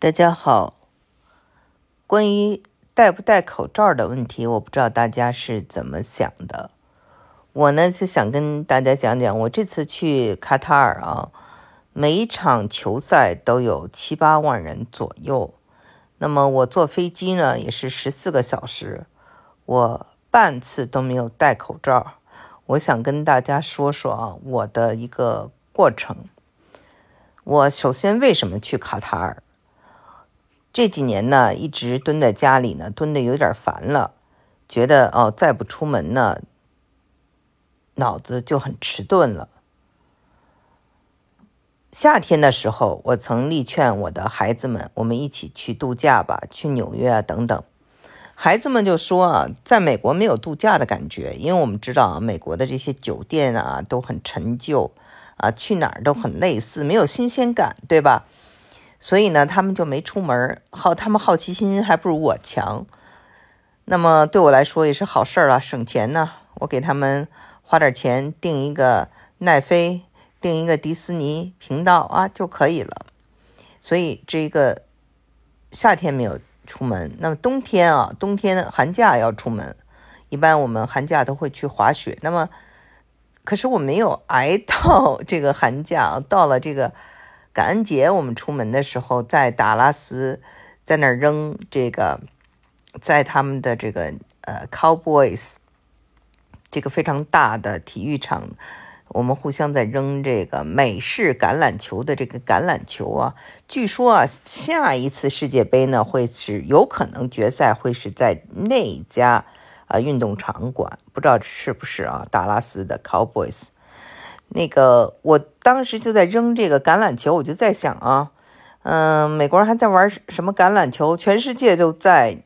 大家好，关于戴不戴口罩的问题，我不知道大家是怎么想的。我呢是想跟大家讲讲，我这次去卡塔尔啊，每一场球赛都有七八万人左右。那么我坐飞机呢也是十四个小时，我半次都没有戴口罩。我想跟大家说说啊，我的一个过程。我首先为什么去卡塔尔？这几年呢，一直蹲在家里呢，蹲的有点烦了，觉得哦，再不出门呢，脑子就很迟钝了。夏天的时候，我曾力劝我的孩子们，我们一起去度假吧，去纽约啊等等。孩子们就说啊，在美国没有度假的感觉，因为我们知道啊，美国的这些酒店啊都很陈旧啊，去哪儿都很类似，没有新鲜感，对吧？所以呢，他们就没出门好，他们好奇心还不如我强。那么对我来说也是好事儿了，省钱呢。我给他们花点钱订一个奈飞，订一个迪士尼频道啊就可以了。所以这个夏天没有出门，那么冬天啊，冬天寒假要出门。一般我们寒假都会去滑雪。那么，可是我没有挨到 这个寒假，到了这个。感恩节我们出门的时候，在达拉斯，在那儿扔这个，在他们的这个呃 Cowboys 这个非常大的体育场，我们互相在扔这个美式橄榄球的这个橄榄球啊。据说啊，下一次世界杯呢，会是有可能决赛会是在那家啊运动场馆，不知道是不是啊？达拉斯的 Cowboys。那个，我当时就在扔这个橄榄球，我就在想啊，嗯，美国人还在玩什么橄榄球？全世界都在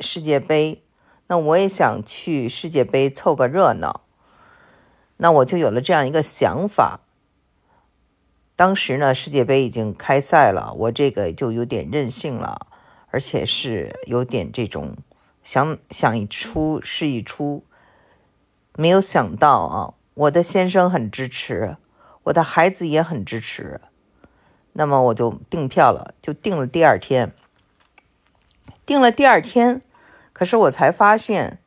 世界杯，那我也想去世界杯凑个热闹，那我就有了这样一个想法。当时呢，世界杯已经开赛了，我这个就有点任性了，而且是有点这种想想一出是一出，没有想到啊。我的先生很支持，我的孩子也很支持，那么我就订票了，就订了第二天。订了第二天，可是我才发现，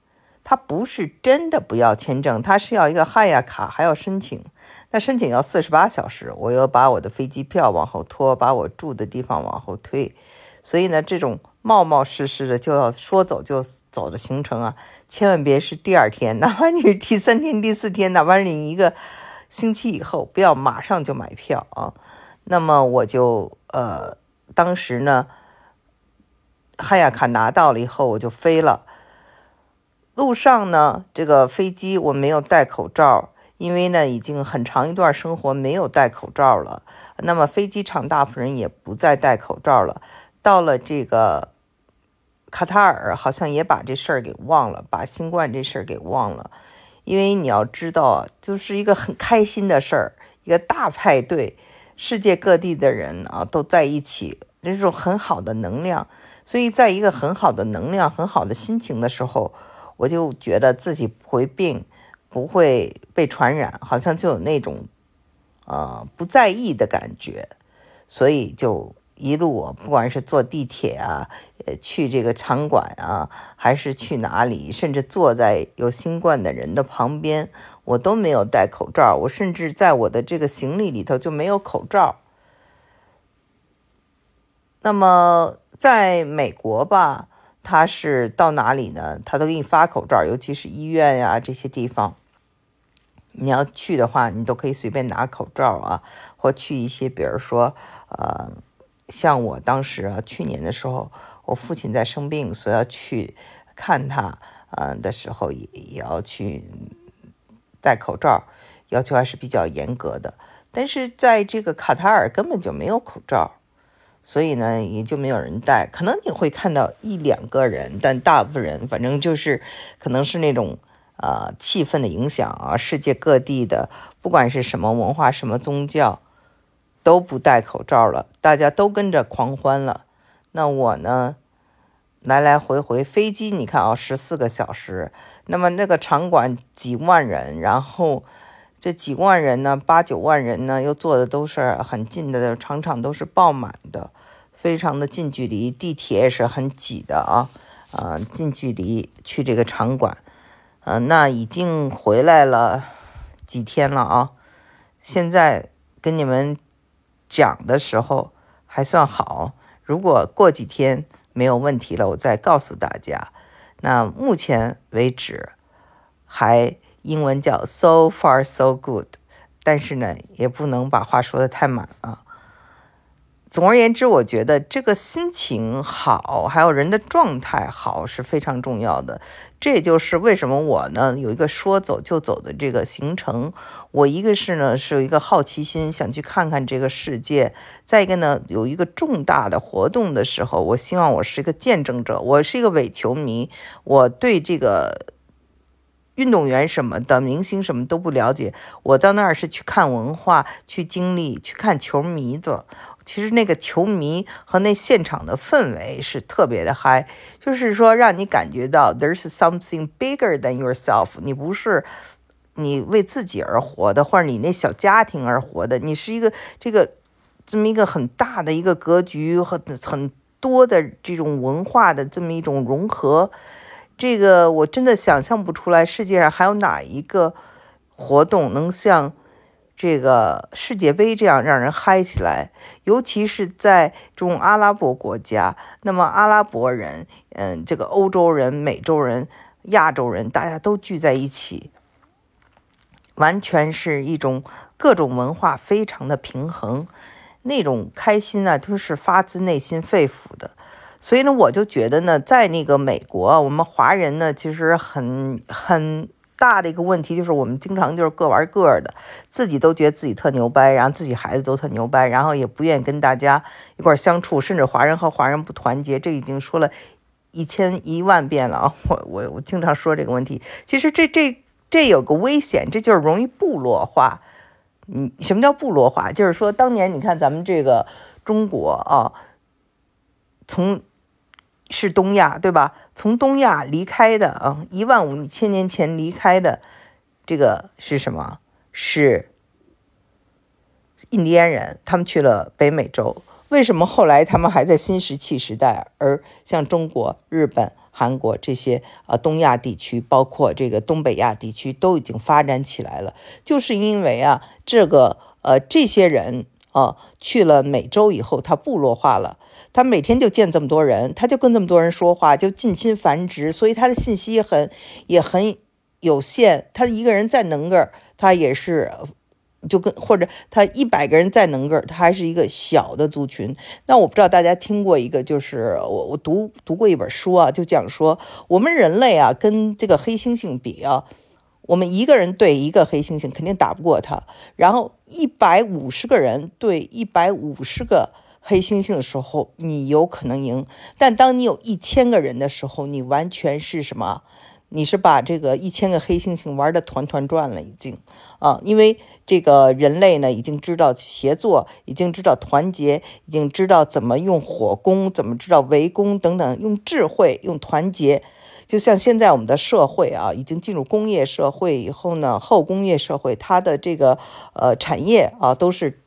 他不是真的不要签证，他是要一个汉亚卡，还要申请。那申请要四十八小时，我又把我的飞机票往后拖，把我住的地方往后推，所以呢，这种。冒冒失失的就要说走就走的行程啊，千万别是第二天，哪怕你是第三天、第四天，哪怕你一个星期以后，不要马上就买票啊。那么我就呃，当时呢，汉亚卡拿到了以后，我就飞了。路上呢，这个飞机我没有戴口罩，因为呢，已经很长一段生活没有戴口罩了。那么飞机场大部分人也不再戴口罩了。到了这个。卡塔尔好像也把这事儿给忘了，把新冠这事儿给忘了，因为你要知道，就是一个很开心的事儿，一个大派对，世界各地的人啊都在一起，这种很好的能量，所以在一个很好的能量、很好的心情的时候，我就觉得自己不会病，不会被传染，好像就有那种呃不在意的感觉，所以就。一路，不管是坐地铁啊，呃，去这个场馆啊，还是去哪里，甚至坐在有新冠的人的旁边，我都没有戴口罩。我甚至在我的这个行李里头就没有口罩。那么，在美国吧，他是到哪里呢？他都给你发口罩，尤其是医院呀这些地方，你要去的话，你都可以随便拿口罩啊，或去一些，比如说，呃。像我当时啊，去年的时候，我父亲在生病，所以要去看他，呃的时候也也要去戴口罩，要求还是比较严格的。但是在这个卡塔尔根本就没有口罩，所以呢也就没有人戴。可能你会看到一两个人，但大部分人反正就是可能是那种呃气氛的影响啊，世界各地的不管是什么文化、什么宗教。都不戴口罩了，大家都跟着狂欢了。那我呢？来来回回飞机，你看啊，十四个小时。那么那个场馆几万人，然后这几万人呢，八九万人呢，又坐的都是很近的，场场都是爆满的。非常的近距离，地铁也是很挤的啊，啊，近距离去这个场馆，嗯，那已经回来了几天了啊，现在跟你们讲的时候还算好，如果过几天没有问题了，我再告诉大家。那目前为止还英文叫 so far so good，但是呢，也不能把话说的太满啊。总而言之，我觉得这个心情好，还有人的状态好是非常重要的。这也就是为什么我呢有一个说走就走的这个行程。我一个是呢是有一个好奇心，想去看看这个世界；再一个呢有一个重大的活动的时候，我希望我是一个见证者。我是一个伪球迷，我对这个运动员什么的、明星什么都不了解。我到那儿是去看文化、去经历、去看球迷的。其实那个球迷和那现场的氛围是特别的嗨，就是说让你感觉到 there's something bigger than yourself。你不是你为自己而活的，或者你那小家庭而活的，你是一个这个这么一个很大的一个格局和很多的这种文化的这么一种融合。这个我真的想象不出来，世界上还有哪一个活动能像。这个世界杯这样让人嗨起来，尤其是在这种阿拉伯国家。那么阿拉伯人，嗯，这个欧洲人、美洲人、亚洲人，大家都聚在一起，完全是一种各种文化非常的平衡，那种开心呢，都是发自内心肺腑的。所以呢，我就觉得呢，在那个美国，我们华人呢，其实很很。大的一个问题就是，我们经常就是各玩各的，自己都觉得自己特牛掰，然后自己孩子都特牛掰，然后也不愿意跟大家一块相处，甚至华人和华人不团结，这已经说了一千一万遍了啊！我我我经常说这个问题，其实这这这有个危险，这就是容易部落化。嗯，什么叫部落化？就是说，当年你看咱们这个中国啊，从是东亚，对吧？从东亚离开的啊，一万五千年前离开的，这个是什么？是印第安人，他们去了北美洲。为什么后来他们还在新石器时代？而像中国、日本、韩国这些啊东亚地区，包括这个东北亚地区，都已经发展起来了，就是因为啊，这个呃这些人。啊，去了美洲以后，他部落化了，他每天就见这么多人，他就跟这么多人说话，就近亲繁殖，所以他的信息也很也很有限。他一个人再能个儿，他也是就跟或者他一百个人再能个儿，他还是一个小的族群。那我不知道大家听过一个，就是我我读读过一本书啊，就讲说我们人类啊，跟这个黑猩猩比啊。我们一个人对一个黑猩猩肯定打不过他，然后一百五十个人对一百五十个黑猩猩的时候，你有可能赢。但当你有一千个人的时候，你完全是什么？你是把这个一千个黑猩猩玩的团团转了，已经啊，因为这个人类呢，已经知道协作，已经知道团结，已经知道怎么用火攻，怎么知道围攻等等，用智慧，用团结。就像现在我们的社会啊，已经进入工业社会以后呢，后工业社会，它的这个呃产业啊，都是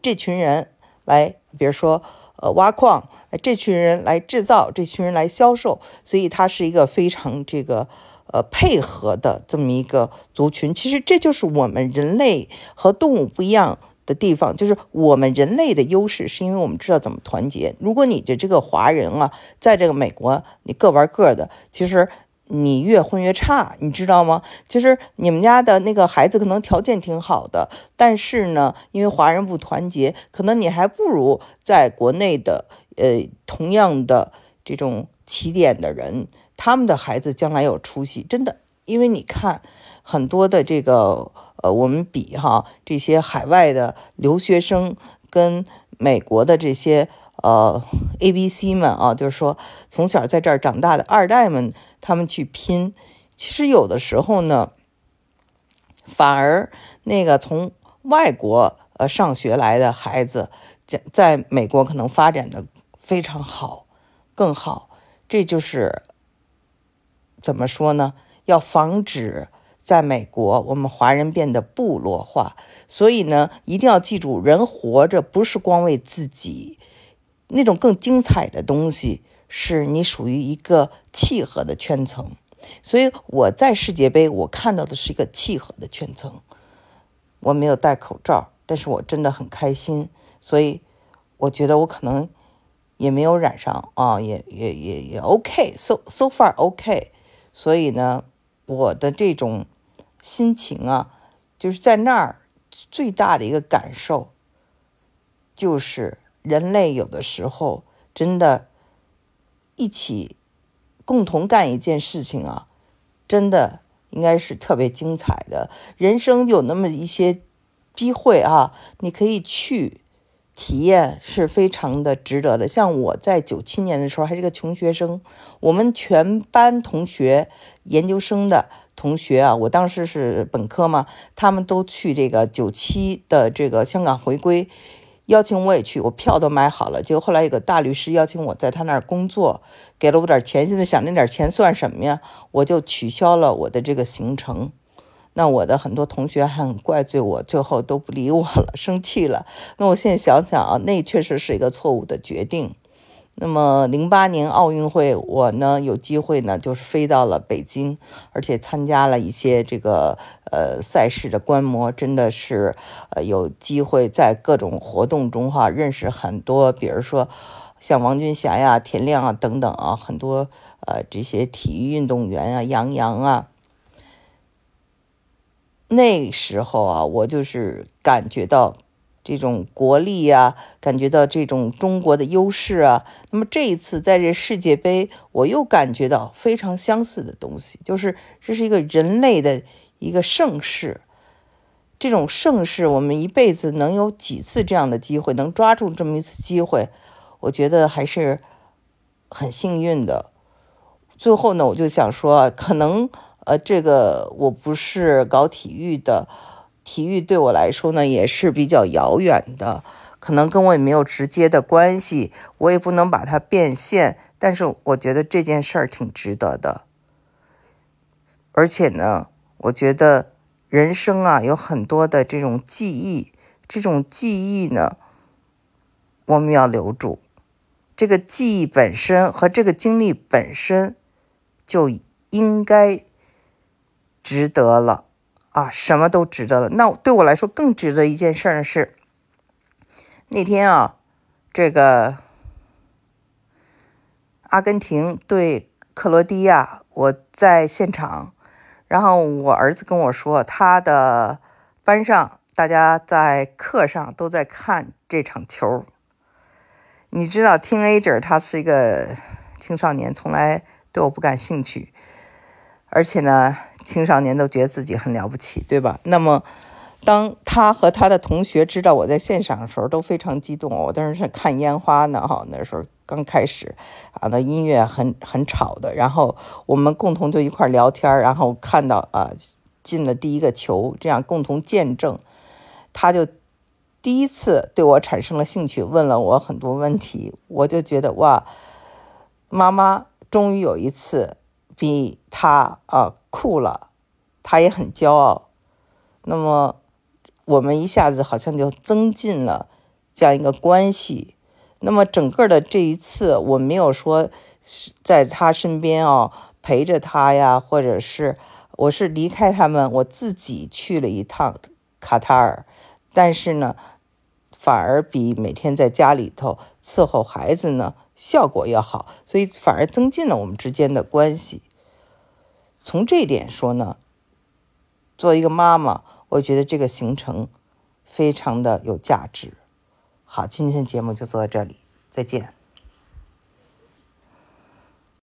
这群人来，比如说呃挖矿，这群人来制造，这群人来销售，所以它是一个非常这个呃配合的这么一个族群。其实这就是我们人类和动物不一样。的地方就是我们人类的优势，是因为我们知道怎么团结。如果你的这个华人啊，在这个美国，你各玩各的，其实你越混越差，你知道吗？其实你们家的那个孩子可能条件挺好的，但是呢，因为华人不团结，可能你还不如在国内的呃同样的这种起点的人，他们的孩子将来有出息，真的。因为你看很多的这个。呃，我们比哈这些海外的留学生跟美国的这些呃 A B C 们啊，就是说从小在这儿长大的二代们，他们去拼，其实有的时候呢，反而那个从外国呃上学来的孩子，在在美国可能发展的非常好，更好。这就是怎么说呢？要防止。在美国，我们华人变得部落化，所以呢，一定要记住，人活着不是光为自己。那种更精彩的东西，是你属于一个契合的圈层。所以我在世界杯，我看到的是一个契合的圈层。我没有戴口罩，但是我真的很开心。所以我觉得我可能也没有染上啊，也也也也 OK，so so far OK。所以呢，我的这种心情啊，就是在那儿最大的一个感受，就是人类有的时候真的，一起共同干一件事情啊，真的应该是特别精彩的。人生有那么一些机会啊，你可以去。体验是非常的值得的。像我在九七年的时候还是个穷学生，我们全班同学、研究生的同学啊，我当时是本科嘛，他们都去这个九七的这个香港回归，邀请我也去，我票都买好了。结果后来有个大律师邀请我在他那儿工作，给了我点钱。现在想那点钱算什么呀？我就取消了我的这个行程。那我的很多同学还很怪罪我，最后都不理我了，生气了。那我现在想想啊，那确实是一个错误的决定。那么零八年奥运会，我呢有机会呢，就是飞到了北京，而且参加了一些这个呃赛事的观摩，真的是呃有机会在各种活动中哈认识很多，比如说像王军霞呀、田亮啊等等啊，很多呃这些体育运动员啊，杨洋啊。那时候啊，我就是感觉到这种国力啊，感觉到这种中国的优势啊。那么这一次在这世界杯，我又感觉到非常相似的东西，就是这是一个人类的一个盛世。这种盛世，我们一辈子能有几次这样的机会，能抓住这么一次机会，我觉得还是很幸运的。最后呢，我就想说，可能。呃，这个我不是搞体育的，体育对我来说呢也是比较遥远的，可能跟我也没有直接的关系，我也不能把它变现。但是我觉得这件事儿挺值得的，而且呢，我觉得人生啊有很多的这种记忆，这种记忆呢我们要留住，这个记忆本身和这个经历本身就应该。值得了，啊，什么都值得了。那对我来说更值得一件事呢是，那天啊，这个阿根廷对克罗地亚，我在现场，然后我儿子跟我说，他的班上大家在课上都在看这场球。你知道听 A 者他是一个青少年，从来对我不感兴趣，而且呢。青少年都觉得自己很了不起，对吧？那么，当他和他的同学知道我在现场的时候，都非常激动。我当时是看烟花呢，哈，那时候刚开始，啊，那音乐很很吵的。然后我们共同就一块聊天，然后看到啊进了第一个球，这样共同见证，他就第一次对我产生了兴趣，问了我很多问题。我就觉得哇，妈妈终于有一次。比他啊酷了，他也很骄傲。那么我们一下子好像就增进了这样一个关系。那么整个的这一次，我没有说是在他身边哦陪着他呀，或者是我是离开他们，我自己去了一趟卡塔尔。但是呢，反而比每天在家里头伺候孩子呢。效果要好，所以反而增进了我们之间的关系。从这点说呢，作为一个妈妈，我觉得这个行程非常的有价值。好，今天的节目就做到这里，再见。